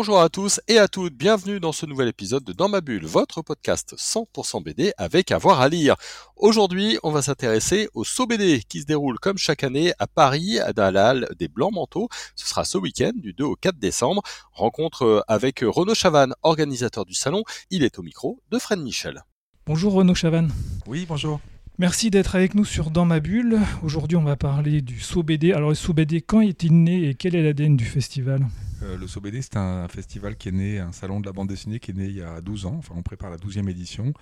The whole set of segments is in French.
Bonjour à tous et à toutes, bienvenue dans ce nouvel épisode de Dans ma bulle, votre podcast 100% BD avec avoir à lire. Aujourd'hui, on va s'intéresser au saut BD qui se déroule comme chaque année à Paris, à Dalal des Blancs Manteaux. Ce sera ce week-end du 2 au 4 décembre. Rencontre avec Renaud Chavannes, organisateur du salon. Il est au micro de Fred Michel. Bonjour Renaud Chavannes. Oui, bonjour. Merci d'être avec nous sur Dans ma bulle. Aujourd'hui, on va parler du saut BD. Alors, le saut BD, quand est-il né et quel est l'ADN du festival? Euh, le SOBD, c'est un festival qui est né, un salon de la bande dessinée qui est né il y a 12 ans. Enfin, on prépare la 12e édition.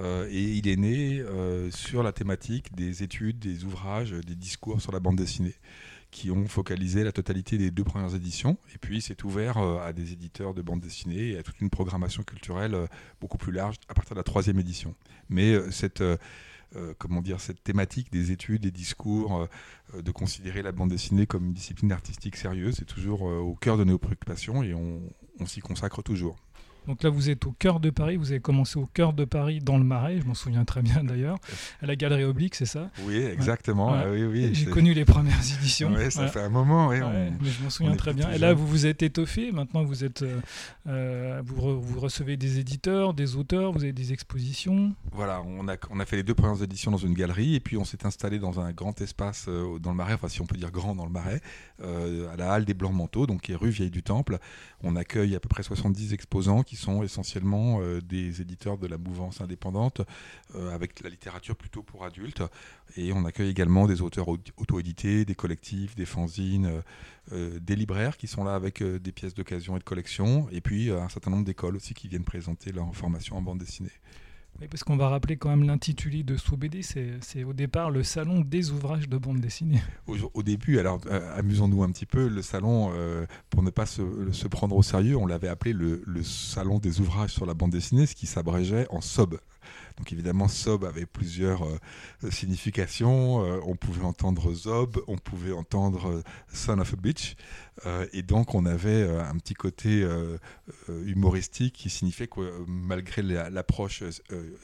Euh, et il est né euh, sur la thématique des études, des ouvrages, des discours sur la bande dessinée qui ont focalisé la totalité des deux premières éditions. Et puis, c'est ouvert à des éditeurs de bande dessinée et à toute une programmation culturelle beaucoup plus large à partir de la troisième édition. Mais cette euh, comment dire, cette thématique des études, des discours, euh, de considérer la bande dessinée comme une discipline artistique sérieuse, c'est toujours euh, au cœur de nos préoccupations et on s'y consacre toujours. Donc là, vous êtes au cœur de Paris. Vous avez commencé au cœur de Paris, dans le Marais. Je m'en souviens très bien d'ailleurs. À la Galerie Oblique, c'est ça? Oui, exactement. Ah oui, oui, J'ai connu les premières éditions. Oui, ça fait un moment. mais je m'en souviens très bien. Et là, vous vous êtes étoffé. Maintenant, vous êtes, euh, euh, vous, vous, recevez des éditeurs, des auteurs. Vous avez des expositions. Voilà, on a, on a fait les deux premières éditions dans une galerie, et puis on s'est installé dans un grand espace euh, dans le Marais. Enfin, si on peut dire grand dans le Marais, à la halle des Blancs Manteaux, donc qui est rue Vieille du Temple. On accueille à peu près 70 exposants qui sont essentiellement euh, des éditeurs de la mouvance indépendante euh, avec la littérature plutôt pour adultes. Et on accueille également des auteurs auto-édités, des collectifs, des fanzines, euh, des libraires qui sont là avec des pièces d'occasion et de collection, et puis un certain nombre d'écoles aussi qui viennent présenter leur formation en bande dessinée parce qu'on va rappeler quand même l'intitulé de BD, c'est au départ le salon des ouvrages de bande dessinée. Au, début, alors euh, amusons-nous un petit peu, le salon, euh, pour ne pas se, prendre au sérieux, on l'avait appelé le, salon des ouvrages sur la bande dessinée, ce qui s'abrégeait en SOB, donc évidemment, Sob avait plusieurs euh, significations. On pouvait entendre Zob, on pouvait entendre Son of a Bitch. et donc on avait un petit côté humoristique qui signifiait que malgré l'approche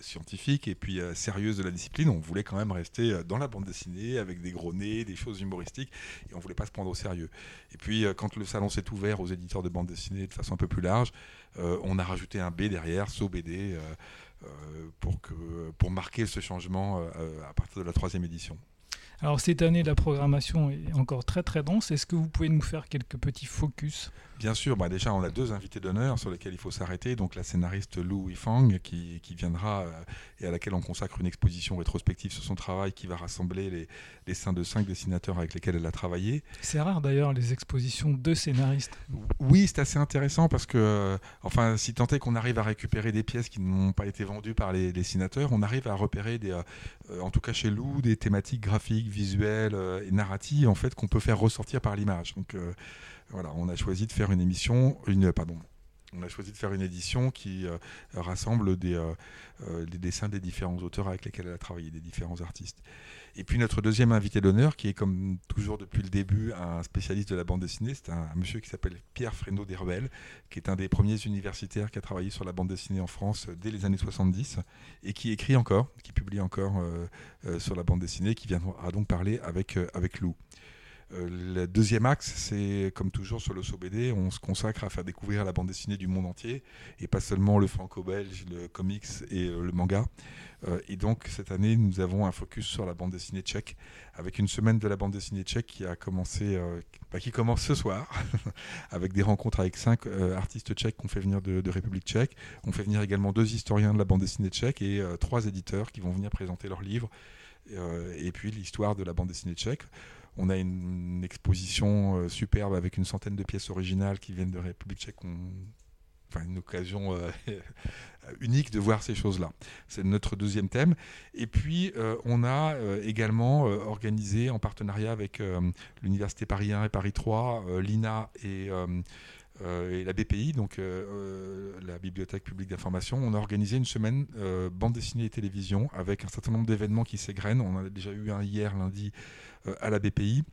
scientifique et puis sérieuse de la discipline, on voulait quand même rester dans la bande dessinée avec des gros nez, des choses humoristiques, et on voulait pas se prendre au sérieux. Et puis quand le salon s'est ouvert aux éditeurs de bande dessinée de façon un peu plus large, on a rajouté un B derrière, So BD. Euh, pour, pour marquer ce changement euh, à partir de la troisième édition. Alors cette année, la programmation est encore très très dense. Est-ce que vous pouvez nous faire quelques petits focus? Bien sûr, bah déjà on a deux invités d'honneur sur lesquels il faut s'arrêter. Donc la scénariste Lou Yifang qui, qui viendra euh, et à laquelle on consacre une exposition rétrospective sur son travail qui va rassembler les, les seins de cinq dessinateurs avec lesquels elle a travaillé. C'est rare d'ailleurs les expositions de scénaristes. Oui, c'est assez intéressant parce que, euh, enfin, si tant est qu'on arrive à récupérer des pièces qui n'ont pas été vendues par les dessinateurs, on arrive à repérer, des, euh, en tout cas chez Lou, des thématiques graphiques, visuelles et narratives en fait qu'on peut faire ressortir par l'image. Donc voilà, on a choisi de faire une émission, une, pardon, on a choisi de faire une édition qui euh, rassemble des, euh, euh, des, dessins des différents auteurs avec lesquels elle a travaillé, des différents artistes. Et puis notre deuxième invité d'honneur, qui est comme toujours depuis le début un spécialiste de la bande dessinée, c'est un, monsieur qui s'appelle Pierre Fresneau Desrebelles, qui est un des premiers universitaires qui a travaillé sur la bande dessinée en France dès les années 70 et qui écrit encore, qui encore sur la bande dessinée, qui viendra donc parler avec, avec Lou. Euh, le deuxième axe, c'est comme toujours sur le SOBD, on se consacre à faire découvrir la bande dessinée du monde entier et pas seulement le franco-belge, le comics et euh, le manga. Euh, et donc cette année, nous avons un focus sur la bande dessinée tchèque avec une semaine de la bande dessinée tchèque qui a commencé, bah, qui commence ce soir avec des rencontres avec cinq artistes tchèques qu'on fait venir de, de, République tchèque. On fait venir également deux historiens de la bande dessinée tchèque et trois éditeurs qui vont venir présenter leurs livres et puis l'histoire de la bande dessinée tchèque. On a une, exposition euh, superbe avec une centaine de pièces originales qui viennent de République tchèque. Enfin, une occasion euh, unique de voir ces choses-là. C'est notre deuxième thème. Et puis, euh, on a également organisé en partenariat avec l'Université Paris 1 et Paris 3, l'INA et, et, la BPI, donc la Bibliothèque publique d'information, on a organisé une semaine bande dessinée et télévision avec un certain nombre d'événements qui s'égrènent. On en a déjà eu un hier lundi euh, à la BPI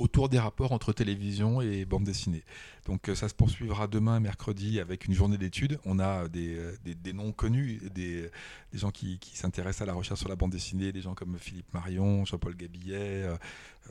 autour des rapports entre télévision et bande dessinée. Donc ça se poursuivra demain, mercredi, avec une journée d'études. On a des, des, noms connus, des, des gens qui, qui s'intéressent à la recherche sur la bande dessinée, des gens comme Philippe Marion, Jean-Paul Gabillet,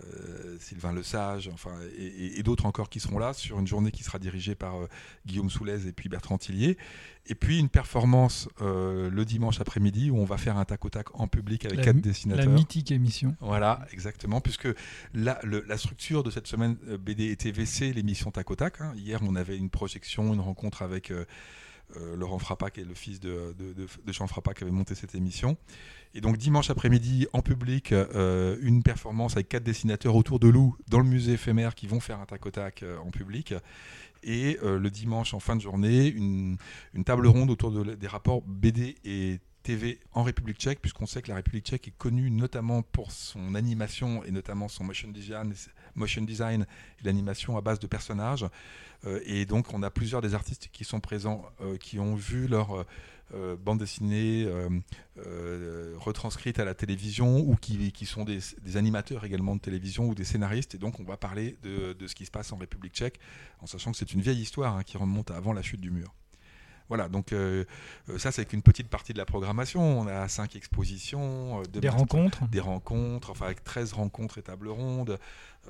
euh, Sylvain Lesage, enfin, et, d'autres encore qui seront là sur une journée qui sera dirigée par euh, Guillaume Soulez et puis Bertrand Tillier. Et puis une performance euh, le dimanche après-midi où on va faire un tac au tac en public avec quatre dessinateurs. La mythique émission. Voilà, exactement, puisque la, la structure de cette semaine BD et TVC, l'émission tac au tac. Hein. Hier, on avait une projection, une rencontre avec Laurent Frappa, qui est le fils de, de Jean Frappa, qui avait monté cette émission. Et donc dimanche après-midi, en public, euh, une performance avec quatre dessinateurs autour de Lou dans le musée éphémère qui vont faire un tac au tac euh, en public. Et euh, le dimanche, en fin de journée, une, table ronde autour des rapports BD et TV en République tchèque, puisqu'on sait que la République tchèque est connue notamment pour son animation et notamment son motion design, motion design et l'animation à base de personnages. et donc on a plusieurs des artistes qui sont présents, qui ont vu leur euh, bande dessinée euh, euh, retranscrite à la télévision ou qui, qui sont des, animateurs également de télévision ou des scénaristes. Et donc on va parler de, de ce qui se passe en République tchèque, en sachant que c'est une vieille histoire hein, qui remonte avant la chute du mur. Voilà, donc ça c'est qu'une petite partie de la programmation. On a cinq expositions, des rencontres, des rencontres, enfin avec 13 rencontres et tables rondes.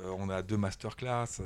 on a deux masterclass.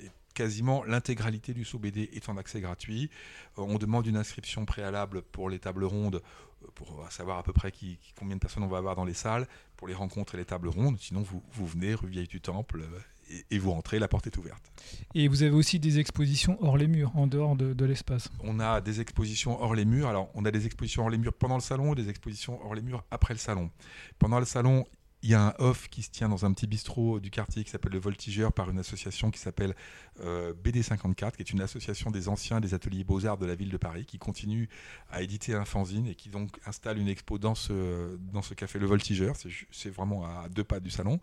Et quasiment l'intégralité du saut BD est en accès gratuit. Euh, on demande une inscription préalable pour les tables rondes euh, pour savoir à peu près qui, combien de personnes on va avoir dans les salles, pour les rencontres et les tables rondes. Sinon, vous, vous venez rue Vieille du Temple euh, et, vous rentrez, la porte est ouverte. Et vous avez aussi des expositions hors les murs, en dehors de, de l'espace On a des expositions hors les murs. Alors, on a des expositions hors les murs pendant le salon et des expositions hors les murs après le salon. Pendant le salon, il y a un off qui se tient dans un petit bistrot du quartier qui s'appelle le Voltigeur par une association qui s'appelle euh, BD54, qui est une association des anciens des ateliers beaux-arts de la ville de Paris, qui continue à éditer un fanzine et qui donc installe une expo dans ce, dans ce café le Voltigeur. C'est vraiment à deux pas du salon.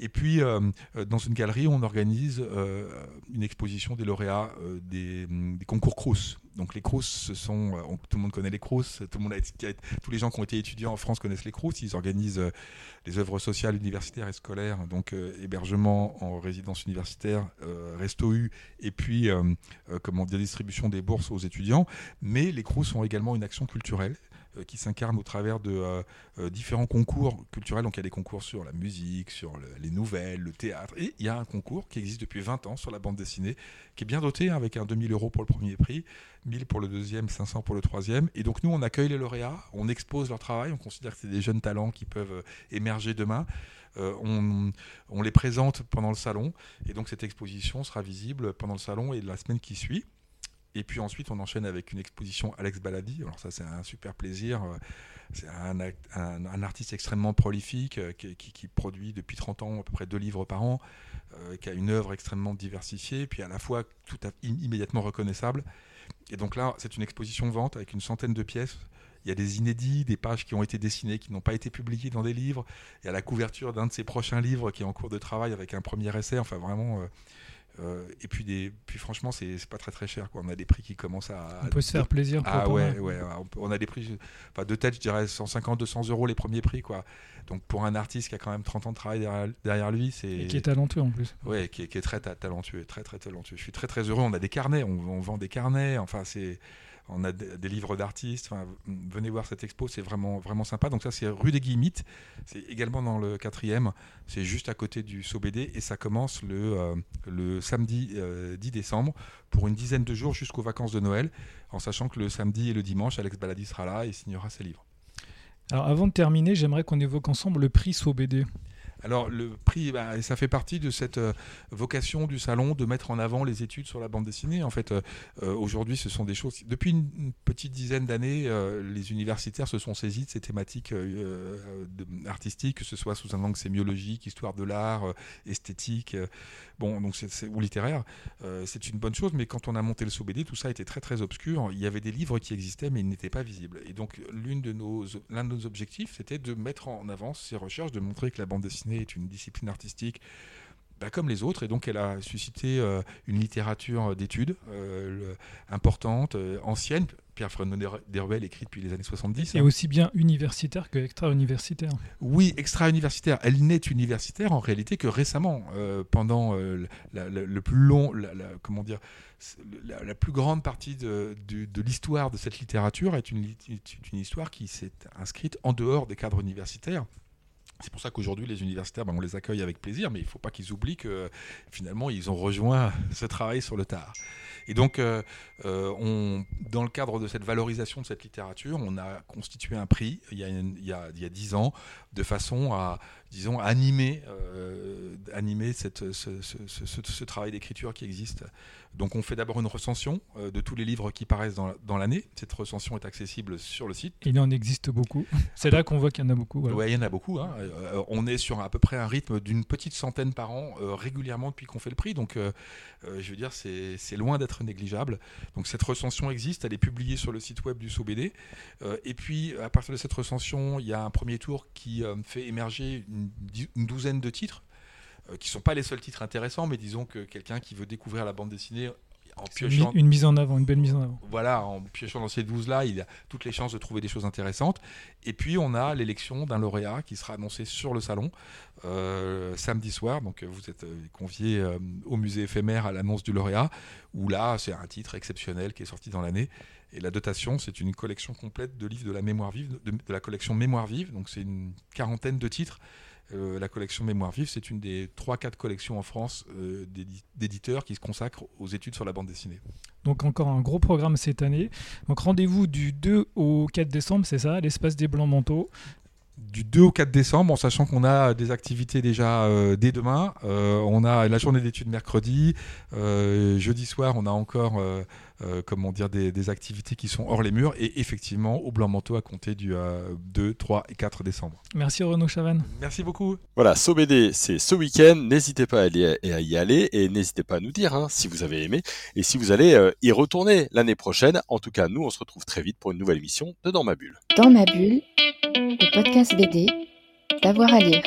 Et puis, euh, euh, dans une galerie, on organise euh, une exposition des lauréats des, concours Crous. Donc les Crous, ce sont, tout le monde connaît les Crous, tout le monde tous les gens qui ont été étudiants en France connaissent les Crous. Ils organisent les œuvres sociales, universitaires et scolaires, donc hébergement en résidence universitaire, resto U, et puis comment dire distribution des bourses aux étudiants. Mais les Crous ont également une action culturelle euh, qui s'incarne au travers de euh, euh, différents concours culturels. Donc il y a des concours sur la musique, sur les nouvelles, le théâtre. Et il y a un concours qui existe depuis 20 ans sur la bande dessinée, qui est bien doté, hein, avec un 2000 euros pour le premier prix, 1000 pour le deuxième, 500 pour le troisième. Et donc nous, on accueille les lauréats, on expose leur travail, on considère que c'est des jeunes talents qui peuvent émerger demain. on, les présente pendant le salon. Et donc cette exposition sera visible pendant le salon et la semaine qui suit. Et puis ensuite, on enchaîne avec une exposition Alex Baladi. Alors ça, c'est un super plaisir. C'est un, artiste extrêmement prolifique euh, qui, produit depuis 30 ans à peu près deux livres par an, euh, qui a une œuvre extrêmement diversifiée, puis à la fois tout immédiatement reconnaissable. Et donc là, c'est une exposition vente avec une centaine de pièces. Il y a des inédits, des pages qui ont été dessinées, qui n'ont pas été publiées dans des livres. Il y a la couverture d'un de ses prochains livres qui est en cours de travail avec un premier essai. Enfin, vraiment, euh, euh, et puis, des, puis franchement, c'est pas très très cher. Quoi. On a des prix qui commencent à. On peut se faire plaisir. ah ouais, ouais. On a des prix. Enfin, de tête, je dirais 150, 200 euros les premiers prix. Quoi. Donc pour un artiste qui a quand même 30 ans de travail derrière, lui, c'est. Et qui est talentueux en plus. Ouais, qui est, qui est très talentueux, très très talentueux. Je suis très très heureux. On a des carnets, on, on vend des carnets. Enfin, c'est on a des livres d'artistes. venez voir cette expo, c'est vraiment, vraiment sympa. Donc ça, c'est rue des Guillemites. C'est également dans le quatrième. C'est juste à côté du SOBD et ça commence le, euh, samedi 10 euh, décembre pour une dizaine de jours jusqu'aux vacances de Noël, en sachant que le samedi et le dimanche, Alex Baladi sera là et signera ses livres. Alors avant de terminer, j'aimerais qu'on évoque ensemble le prix SOBD. Alors le prix, bah, ça fait partie de cette euh, vocation du salon de mettre en avant les études sur la bande dessinée. En fait, euh, euh, aujourd'hui, ce sont des choses. Depuis une, petite dizaine d'années, les universitaires se sont saisis de ces thématiques artistiques, que ce soit sous un angle sémiologique, histoire de l'art, esthétique, bon, donc ou littéraire. c'est une bonne chose, mais quand on a monté le SOBD, tout ça était très très obscur. Il y avait des livres qui existaient, mais ils n'étaient pas visibles. Et donc, l'un de nos objectifs, c'était de mettre en avant ces recherches, de montrer que la bande dessinée est une discipline artistique bah, comme les autres, et donc elle a suscité une littérature d'études importante, ancienne, Pierre Frénon Deruel écrit depuis les années 70. Et hein. aussi bien universitaire que extra-universitaire. Oui, extra-universitaire. Elle n'est universitaire en réalité que récemment, euh, pendant euh, le plus long, la, comment dire, la, plus grande partie de, l'histoire de cette littérature est une, une histoire qui s'est inscrite en dehors des cadres universitaires. C'est pour ça qu'aujourd'hui, les universitaires, ben, on les accueille avec plaisir, mais il ne faut pas qu'ils oublient que finalement, ils ont rejoint ce travail sur le tard. Et donc, euh, euh, dans le cadre de cette valorisation de cette littérature, on a constitué un prix il y a, 10 ans, de façon à, disons, animer, euh, animer cette, ce, ce, ce, ce travail d'écriture qui existe. Donc on fait d'abord une recension euh, de tous les livres qui paraissent dans, dans l'année. Cette recension est accessible sur le site. Il en existe beaucoup. C'est là qu'on voit qu'il y en a beaucoup. Oui, il y en a beaucoup. Hein. Euh, on est sur à peu près un rythme d'une petite centaine par an régulièrement depuis qu'on fait le prix. Donc je veux dire, c'est loin d'être négligeable. Donc cette recension existe, elle est publiée sur le site web du SOBD. et puis à partir de cette recension, il y a un premier tour qui fait émerger une une, douzaine de titres, euh, qui ne sont pas les seuls titres intéressants, mais disons que quelqu'un qui veut découvrir la bande dessinée en piochant, une, mise en avant, une belle mise en avant. Voilà, en piochant dans ces 12-là, il a toutes les chances de trouver des choses intéressantes. Et puis, on a l'élection d'un lauréat qui sera annoncé sur le salon euh, samedi soir. Donc, vous êtes euh, convié au musée éphémère à l'annonce du lauréat, où là, c'est un titre exceptionnel qui est sorti dans l'année. Et la dotation, c'est une collection complète de livres de la mémoire vive, de, de la collection Mémoire vive. Donc, c'est une quarantaine de titres euh, la collection Mémoire Vive, c'est une des 3-4 collections en France euh, d'éditeurs qui se consacrent aux études sur la bande dessinée. Donc encore un gros programme cette année. Donc rendez-vous du 2 au 4 décembre, c'est ça, l'espace des Blancs Manteaux? Du 2 au 4 décembre, en sachant qu'on a des activités déjà euh, dès demain. on a la journée d'études mercredi. jeudi soir, on a encore comment dire, des, activités qui sont hors les murs et effectivement au Blanc Manteau à compter du 2, 3 et 4 décembre. Merci Renaud Chavan. Merci beaucoup. Voilà, SoBD, c'est ce week-end. N'hésitez pas à, y aller et n'hésitez pas à nous dire hein, si vous avez aimé et si vous allez euh, y retourner l'année prochaine. En tout cas, nous, on se retrouve très vite pour une nouvelle émission de Dans ma bulle. Dans ma bulle, le podcast BD, d'avoir à lire.